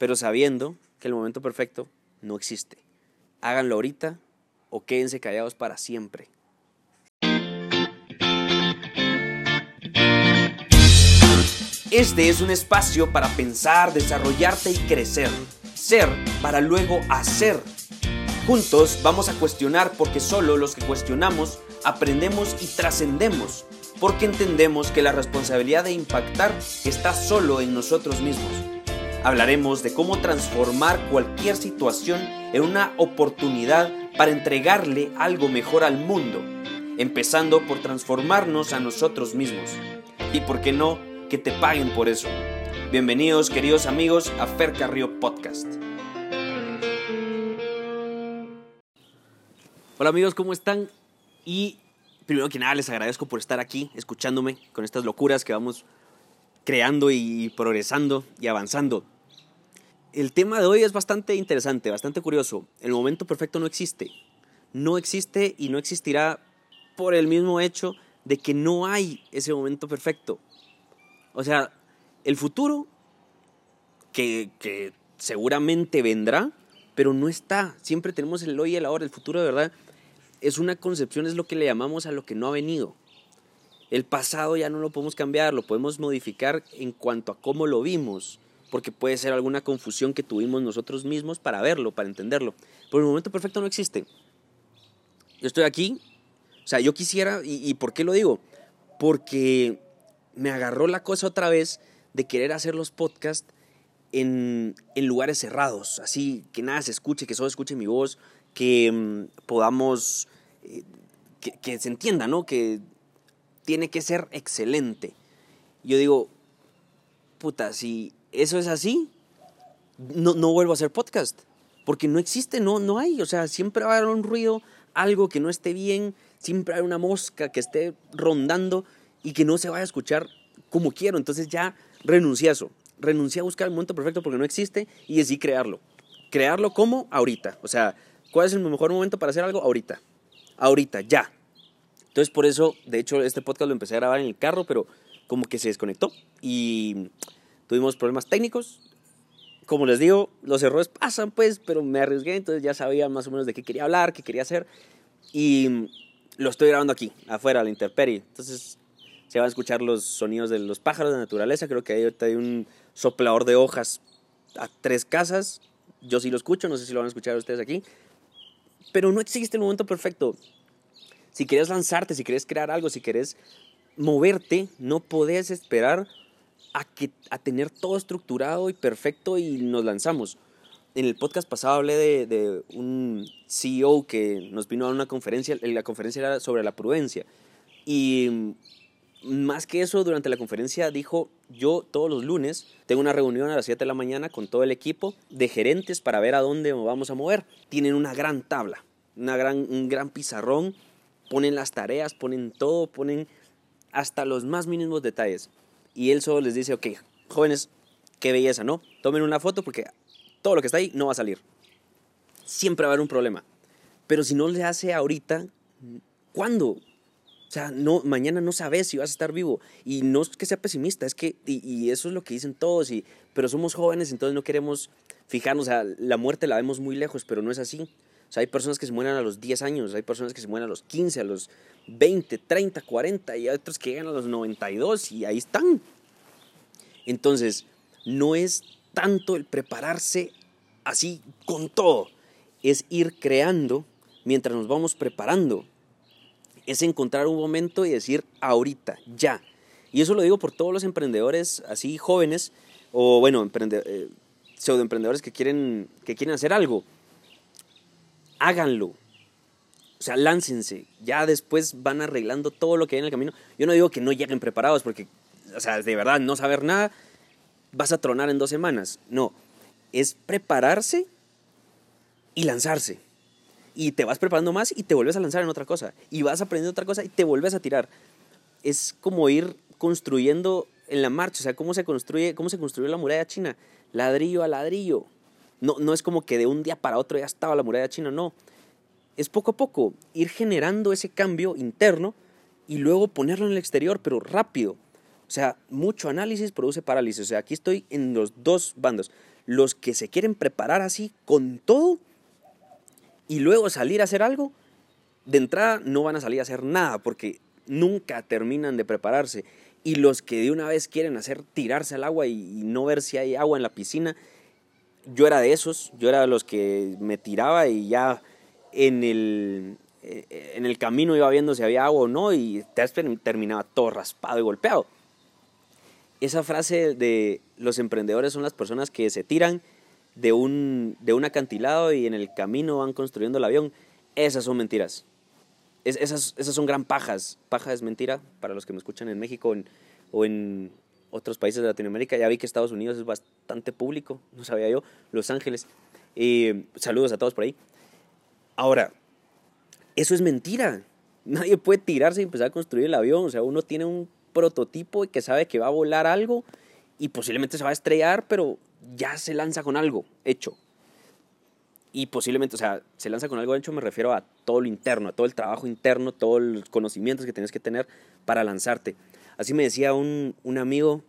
pero sabiendo que el momento perfecto no existe. Háganlo ahorita o quédense callados para siempre. Este es un espacio para pensar, desarrollarte y crecer. Ser para luego hacer. Juntos vamos a cuestionar porque solo los que cuestionamos aprendemos y trascendemos. Porque entendemos que la responsabilidad de impactar está solo en nosotros mismos. Hablaremos de cómo transformar cualquier situación en una oportunidad para entregarle algo mejor al mundo, empezando por transformarnos a nosotros mismos. Y por qué no, que te paguen por eso. Bienvenidos queridos amigos a Fer Carrillo Podcast. Hola amigos, ¿cómo están? Y primero que nada les agradezco por estar aquí escuchándome con estas locuras que vamos creando y progresando y avanzando. El tema de hoy es bastante interesante, bastante curioso. El momento perfecto no existe. No existe y no existirá por el mismo hecho de que no hay ese momento perfecto. O sea, el futuro, que, seguramente vendrá, pero no está. Siempre tenemos el hoy y el ahora. El futuro de verdad es una concepción, es lo que le llamamos a lo que no ha venido. El pasado ya no lo podemos cambiar, lo podemos modificar en cuanto a cómo lo vimos, porque puede ser alguna confusión que tuvimos nosotros mismos para verlo, para entenderlo. Pero el momento perfecto no existe. Yo estoy aquí, o sea, yo quisiera, y, y ¿por qué lo digo? Porque me agarró la cosa otra vez de querer hacer los podcasts en, en, lugares cerrados, así que nada se escuche, que solo escuche mi voz, que mm, podamos, eh, que, que, se entienda, ¿no? Que tiene que ser excelente. Yo digo, puta, si eso es así, no, no vuelvo a hacer podcast, porque no existe, no, no hay, o sea, siempre va a haber un ruido, algo que no esté bien, siempre hay una mosca que esté rondando y que no se vaya a escuchar como quiero. Entonces ya renuncié a eso. Renuncié a buscar el momento perfecto porque no existe y decidí crearlo. Crearlo como ahorita. O sea, ¿cuál es el mejor momento para hacer algo? Ahorita. Ahorita, ya. Entonces por eso, de hecho, este podcast lo empecé a grabar en el carro, pero como que se desconectó y tuvimos problemas técnicos. Como les digo, los errores pasan, pues, pero me arriesgué, entonces ya sabía más o menos de qué quería hablar, qué quería hacer. Y lo estoy grabando aquí, afuera, a la. Entonces, se van a escuchar los sonidos de los pájaros de naturaleza. Creo que ahí ahorita hay un soplador de hojas a tres casas. Yo sí lo escucho, no sé si lo van a escuchar ustedes aquí. Pero no existe el momento perfecto. Si quieres lanzarte, si quieres crear algo, si quieres moverte, no podés esperar a, que, a tener todo estructurado y perfecto y nos lanzamos. En el podcast pasado hablé de, un CEO que nos vino a una conferencia, la conferencia era sobre la prudencia. Y más que eso, durante la conferencia dijo, yo todos los lunes tengo una reunión a las 7 de la mañana con todo el equipo de gerentes para ver a dónde vamos a mover. Tienen una gran tabla, una gran, un gran pizarrón, ponen las tareas, ponen todo, ponen hasta los más mínimos detalles. Y él solo les dice, ok, jóvenes, qué belleza, ¿no? Tomen una foto porque todo lo que está ahí no va a salir. Siempre va a haber un problema. Pero si no le hace ahorita, ¿cuándo? O sea, no, mañana no sabes si vas a estar vivo. Y no es que sea pesimista, es que, y, y, eso es lo que dicen todos, y, pero somos jóvenes, entonces no queremos fijarnos, o sea, la muerte la vemos muy lejos, pero no es así. Sea, hay personas que se mueren a los 10 años, hay personas que se mueren a los 15, a los 20, 30, 40, y hay otros que llegan a los 92 y ahí están. Entonces, no es tanto el prepararse así con todo, es ir creando mientras nos vamos preparando es encontrar un momento y decir ahorita, ya. Y eso lo digo por todos los emprendedores así jóvenes o bueno, emprende, eh, pseudoemprendedores que quieren, que quieren hacer algo. Háganlo. O sea, láncense. Ya después van arreglando todo lo que hay en el camino. Yo no digo que no lleguen preparados porque, o sea, de verdad, no saber nada, vas a tronar en dos semanas. No, es prepararse y lanzarse y te vas preparando más y te vuelves a lanzar en otra cosa y vas aprendiendo otra cosa y te vuelves a tirar. Es como ir construyendo en la marcha, o sea, cómo se construye, cómo se construyó la muralla china, ladrillo a ladrillo. No, no es como que de un día para otro ya estaba la muralla china, no. Es poco a poco ir generando ese cambio interno y luego ponerlo en el exterior, pero rápido. O sea, mucho análisis produce parálisis. O sea, aquí estoy en los dos bandos. los que se quieren preparar así con todo y luego salir a hacer algo, de entrada no van a salir a hacer nada porque nunca terminan de prepararse. Y los que de una vez quieren hacer tirarse al agua y, no ver si hay agua en la piscina, yo era de esos, yo era de los que me tiraba y ya en el, eh, en el camino iba viendo si había agua o no y terminaba todo raspado y golpeado. Esa frase de los emprendedores son las personas que se tiran de un, de un acantilado y en el camino van construyendo el avión. Esas son mentiras esas, esas son gran pajas. Paja es mentira para los que me escuchan en México o en otros países de Latinoamérica. Ya vi que Estados Unidos es bastante público, no sabía yo. Los Ángeles. saludos a todos por ahí. Ahora, eso es mentira. Nadie puede tirarse y empezar a construir el avión. O sea, uno tiene un prototipo y que sabe que va a volar algo y posiblemente se va a estrellar, pero ya se lanza con algo hecho y posiblemente, o sea, se lanza con algo hecho, me refiero a todo lo interno, a todo el trabajo interno, todos los conocimientos que tienes que tener para lanzarte. Así me decía un, un amigo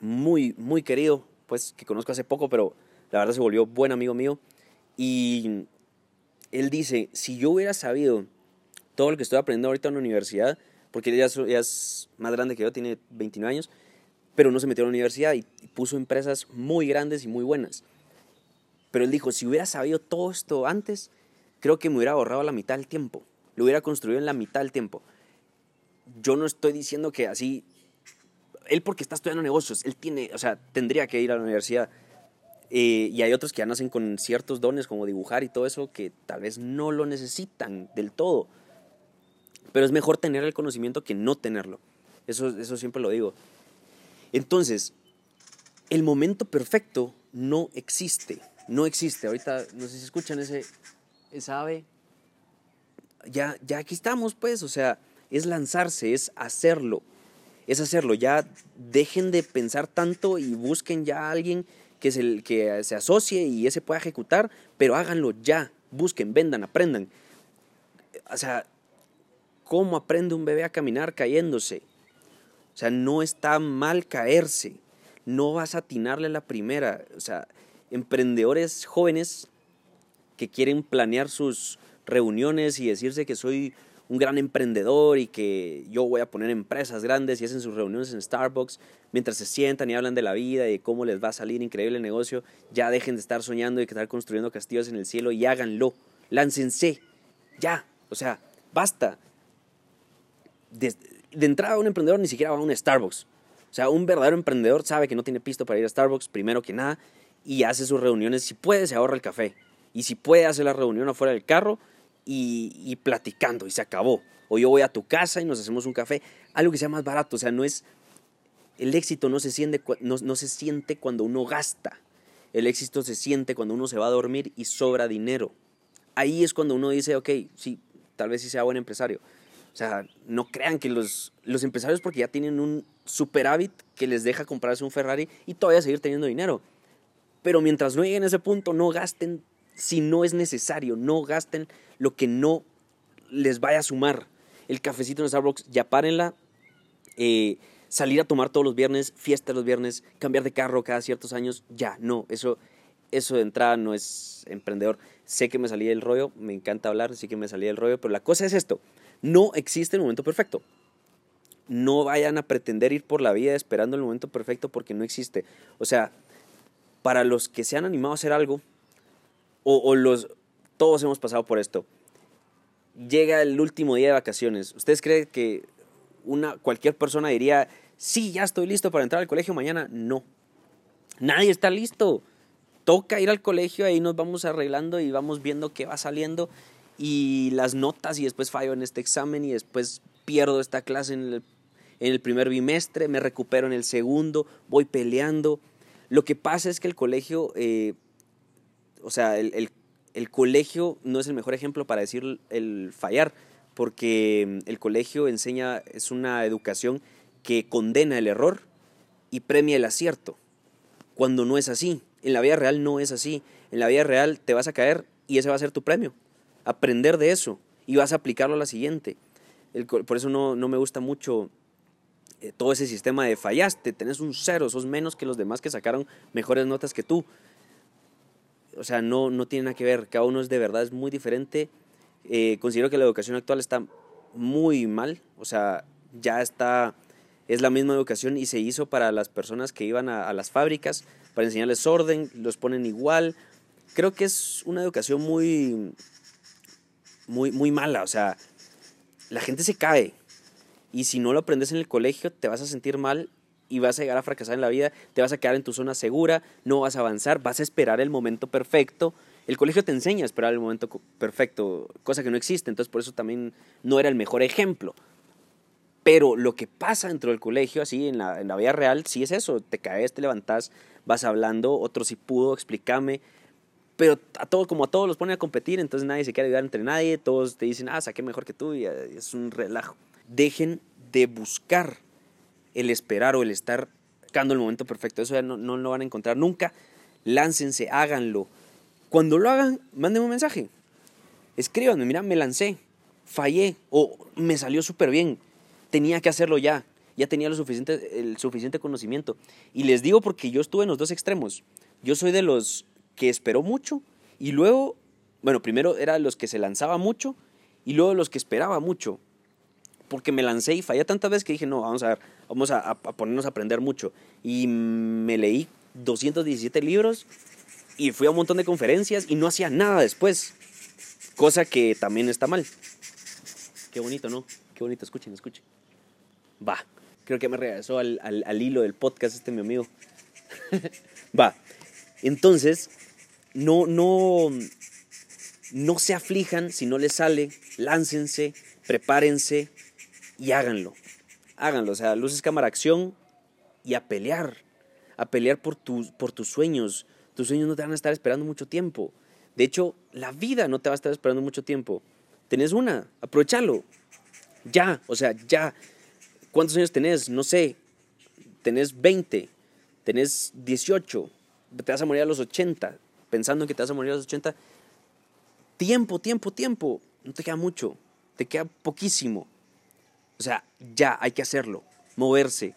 muy, muy querido, pues que conozco hace poco, pero la verdad se volvió buen amigo mío. Y él dice, si yo hubiera sabido todo lo que estoy aprendiendo ahorita en la universidad, porque ella es más grande que yo, tiene 29 años, pero no se metió a la universidad y puso empresas muy grandes y muy buenas. Pero él dijo, si hubiera sabido todo esto antes, creo que me hubiera ahorrado la mitad del tiempo. Lo hubiera construido en la mitad del tiempo. Yo no estoy diciendo que así... Él porque está estudiando negocios, él tiene, o sea, tendría que ir a la universidad. Eh, y hay otros que ya nacen con ciertos dones como dibujar y todo eso que tal vez no lo necesitan del todo. Pero es mejor tener el conocimiento que no tenerlo. Eso, eso siempre lo digo. Entonces, el momento perfecto no existe no existe. Ahorita, no sé si escuchan ese, esa ave. Ya, ya aquí estamos, pues, o sea, es lanzarse, es hacerlo, es hacerlo. Ya dejen de pensar tanto y busquen ya a alguien que se, que se asocie y ese pueda ejecutar, pero háganlo ya, busquen, vendan, aprendan. O sea, ¿cómo aprende un bebé a caminar cayéndose? O sea, no está mal caerse, no vas a atinarle la primera, o sea, emprendedores jóvenes que quieren planear sus reuniones y decirse que soy un gran emprendedor y que yo voy a poner empresas grandes y hacen sus reuniones en Starbucks mientras se sientan y hablan de la vida y de cómo les va a salir increíble el negocio, ya dejen de estar soñando y estar construyendo castillos en el cielo y háganlo, láncense, ya, o sea, basta. De, de entrada un emprendedor ni siquiera va a un Starbucks. O sea, un verdadero emprendedor sabe que no tiene pisto para ir a Starbucks, primero que nada, y hace sus reuniones. Si puede, se ahorra el café. Y si puede, hace la reunión afuera del carro y, platicando y se acabó. O yo voy a tu casa y nos hacemos un café. Algo que sea más barato. O sea, no es... El éxito no se siente, no, se siente cuando uno gasta. El éxito se siente cuando uno se va a dormir y sobra dinero. Ahí es cuando uno dice, ok, sí, tal vez sí sea buen empresario. O sea, no crean que los, los empresarios porque ya tienen un superávit que les deja comprarse un Ferrari y todavía seguir teniendo dinero. Pero mientras no lleguen a ese punto, no gasten si no es necesario, no gasten lo que no les vaya a sumar. El cafecito en Starbucks, ya párenla. Eh, salir a tomar todos los viernes, fiesta los viernes, cambiar de carro cada ciertos años, ya, no, eso, eso de entrada no es emprendedor. Sé que me salí del rollo, me encanta hablar, sí que me salí del rollo, pero la cosa es esto, no existe el momento perfecto. No vayan a pretender ir por la vida esperando el momento perfecto porque no existe. O sea, para los que se han animado a hacer algo, o, los, todos hemos pasado por esto, llega el último día de vacaciones. ¿Ustedes creen que una, cualquier persona diría, sí, ya estoy listo para entrar al colegio mañana? No. Nadie está listo. Toca ir al colegio, ahí nos vamos arreglando y vamos viendo qué va saliendo y las notas y después fallo en este examen y después pierdo esta clase en el, en el primer bimestre, me recupero en el segundo, voy peleando lo que pasa es que el colegio, eh, o sea, el, colegio no es el mejor ejemplo para decir el fallar, porque mm, el colegio enseña, es una educación que condena el error y premia el acierto, cuando no es así. En la vida real no es así. En la vida real te vas a caer y ese va a ser tu premio. Aprender de eso y vas a aplicarlo a la siguiente. por eso no, no me gusta mucho eh, todo ese sistema de fallaste, tenés un cero, sos menos que los demás que sacaron mejores notas que tú. O sea, no, no tiene nada que ver, cada uno es de verdad, es muy diferente. Eh, considero que la educación actual está muy mal, o sea, ya está, es la misma educación y se hizo para las personas que iban a, a las fábricas, para enseñarles orden, los ponen igual. Creo que es una educación muy, muy, muy mala, o sea, la gente se cae y si no lo aprendes en el colegio te vas a sentir mal y vas a llegar a fracasar en la vida, te vas a quedar en tu zona segura, no vas a avanzar, vas a esperar el momento perfecto. El colegio te enseña a esperar el momento perfecto, cosa que no existe, entonces por eso también no era el mejor ejemplo. Pero lo que pasa dentro del colegio, así en la, en la vida real, sí es eso, te caes, te levantás, vas hablando, otro sí pudo, explícame, pero a todos, como a todos los ponen a competir, entonces nadie se quiere ayudar entre nadie, todos te dicen, ah, saqué mejor que tú, y es un relajo. Dejen de buscar el esperar o el estar buscando el momento perfecto. Eso ya no, no lo van a encontrar nunca. Láncense, háganlo. Cuando lo hagan, mándenme un mensaje. Escríbanme, mira, me lancé, fallé o me salió súper bien. Tenía que hacerlo ya. Ya tenía lo suficiente, el suficiente conocimiento. Y les digo porque yo estuve en los dos extremos. Yo soy de los que esperó mucho y luego, bueno, primero era de los que se lanzaba mucho y luego de los que esperaba mucho porque me lancé y fallé tantas veces que dije, no, vamos a ver, vamos a, ponernos a aprender mucho. Y me leí 217 libros y fui a un montón de conferencias y no hacía nada después. Cosa que también está mal. Qué bonito, ¿no? Qué bonito, escuchen, escuchen. Va, creo que me regresó al, al hilo del podcast este mi amigo. Va, entonces, no, no, no se aflijan si no les sale, láncense, prepárense, y háganlo. Háganlo, o sea, luces, cámara, acción y a pelear. A pelear por, tus por tus sueños. Tus sueños no te van a estar esperando mucho tiempo. De hecho, la vida no te va a estar esperando mucho tiempo. Tenés una, aprovechalo. Ya, o sea, ya. ¿Cuántos años tenés? No sé. Tenés 20, tenés 18, te vas a morir a los 80, pensando que te vas a morir a los 80. Tiempo, tiempo, tiempo. No te queda mucho, te queda poquísimo. O sea, ya hay que hacerlo, moverse.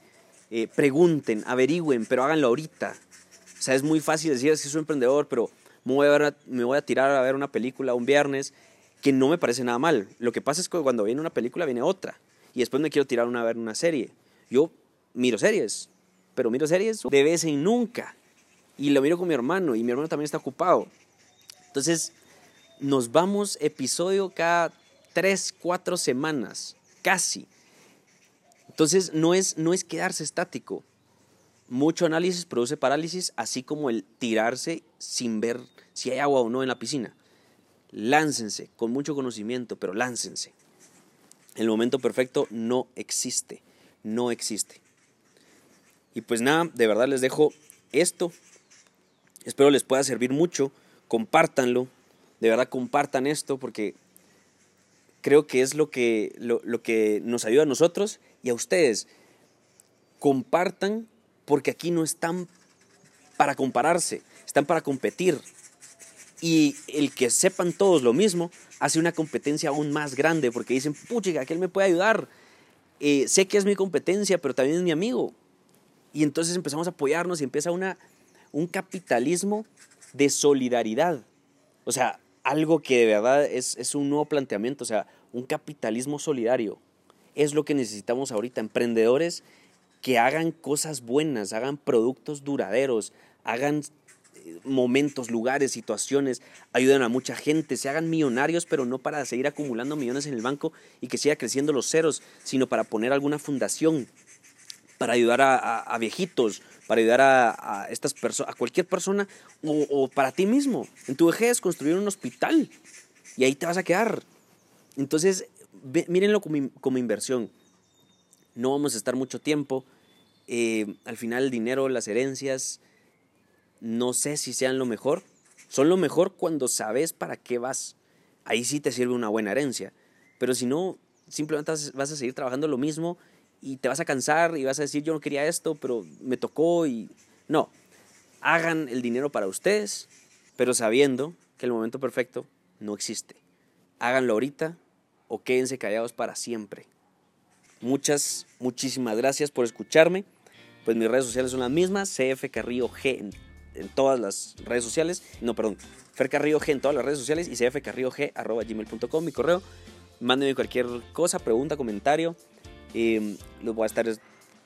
Eh, pregunten, averigüen, pero háganlo ahorita. O sea, es muy fácil decir, que soy emprendedor, pero me voy, a me voy a tirar a ver una película un viernes que no me parece nada mal. Lo que pasa es que cuando viene una película viene otra. Y después me quiero tirar a ver una serie. Yo miro series, pero miro series de vez en nunca. Y lo miro con mi hermano, y mi hermano también está ocupado. Entonces, nos vamos episodio cada tres, cuatro semanas, casi. Entonces no es, no es quedarse estático. Mucho análisis produce parálisis, así como el tirarse sin ver si hay agua o no en la piscina. Láncense con mucho conocimiento, pero láncense. El momento perfecto no existe, no existe. Y pues nada, de verdad les dejo esto. Espero les pueda servir mucho. Compártanlo. De verdad compartan esto porque creo que es lo que, lo, que nos ayuda a nosotros y a ustedes. Compartan porque aquí no están para compararse, están para competir. Y el que sepan todos lo mismo hace una competencia aún más grande porque dicen, puchiga, que él me puede ayudar. Eh, sé que es mi competencia, pero también es mi amigo. Y entonces empezamos a apoyarnos y empieza una, un capitalismo de solidaridad. O sea, algo que de verdad es, es un nuevo planteamiento, o sea, un capitalismo solidario. Es lo que necesitamos ahorita, emprendedores que hagan cosas buenas, hagan productos duraderos, hagan eh, momentos, lugares, situaciones, ayuden a mucha gente, se hagan millonarios, pero no para seguir acumulando millones en el banco y que siga creciendo los ceros, sino para poner alguna fundación, para ayudar a, viejitos, para ayudar a, estas personas, a cualquier persona o, para ti mismo. En tu vejez construir un hospital y ahí te vas a quedar. Entonces, mírenlo como, inversión. No vamos a estar mucho tiempo. Eh, al final el dinero, las herencias, no sé si sean lo mejor. Son lo mejor cuando sabes para qué vas. Ahí sí te sirve una buena herencia. Pero si no, simplemente vas a seguir trabajando lo mismo y te vas a cansar y vas a decir yo no quería esto, pero me tocó y no. Hagan el dinero para ustedes, pero sabiendo que el momento perfecto no existe. Háganlo ahorita o quédense callados para siempre. Muchas, muchísimas gracias por escucharme. Pues mis redes sociales son las mismas, CF Carrillo G en en todas las redes sociales. No, perdón, Fer Carrillo G en todas las redes sociales y cfcarrillog.gmail.com, mi correo. Mándenme cualquier cosa, pregunta, comentario. Eh, los voy a estar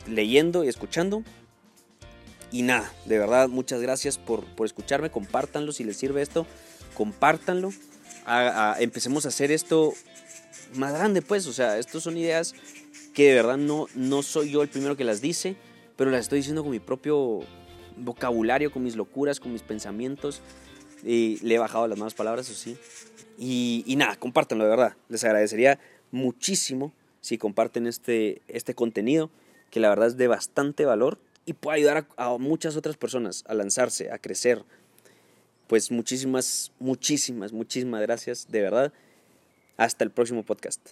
leyendo y escuchando. Y nada, de verdad, muchas gracias por, por escucharme. Compártanlo si les sirve esto. Compártanlo. empecemos a hacer esto más grande, pues. O sea, estas son ideas que de verdad no, no soy yo el primero que las dice, pero las estoy diciendo con mi propio vocabulario, con mis locuras, con mis pensamientos. Y le he bajado las malas palabras, eso sí. Y, y nada, compártanlo, de verdad. Les agradecería muchísimo si comparten este, este contenido, que la verdad es de bastante valor y puede ayudar a, a muchas otras personas a lanzarse, a crecer. Pues muchísimas, muchísimas, muchísimas gracias, de verdad. Hasta el próximo podcast.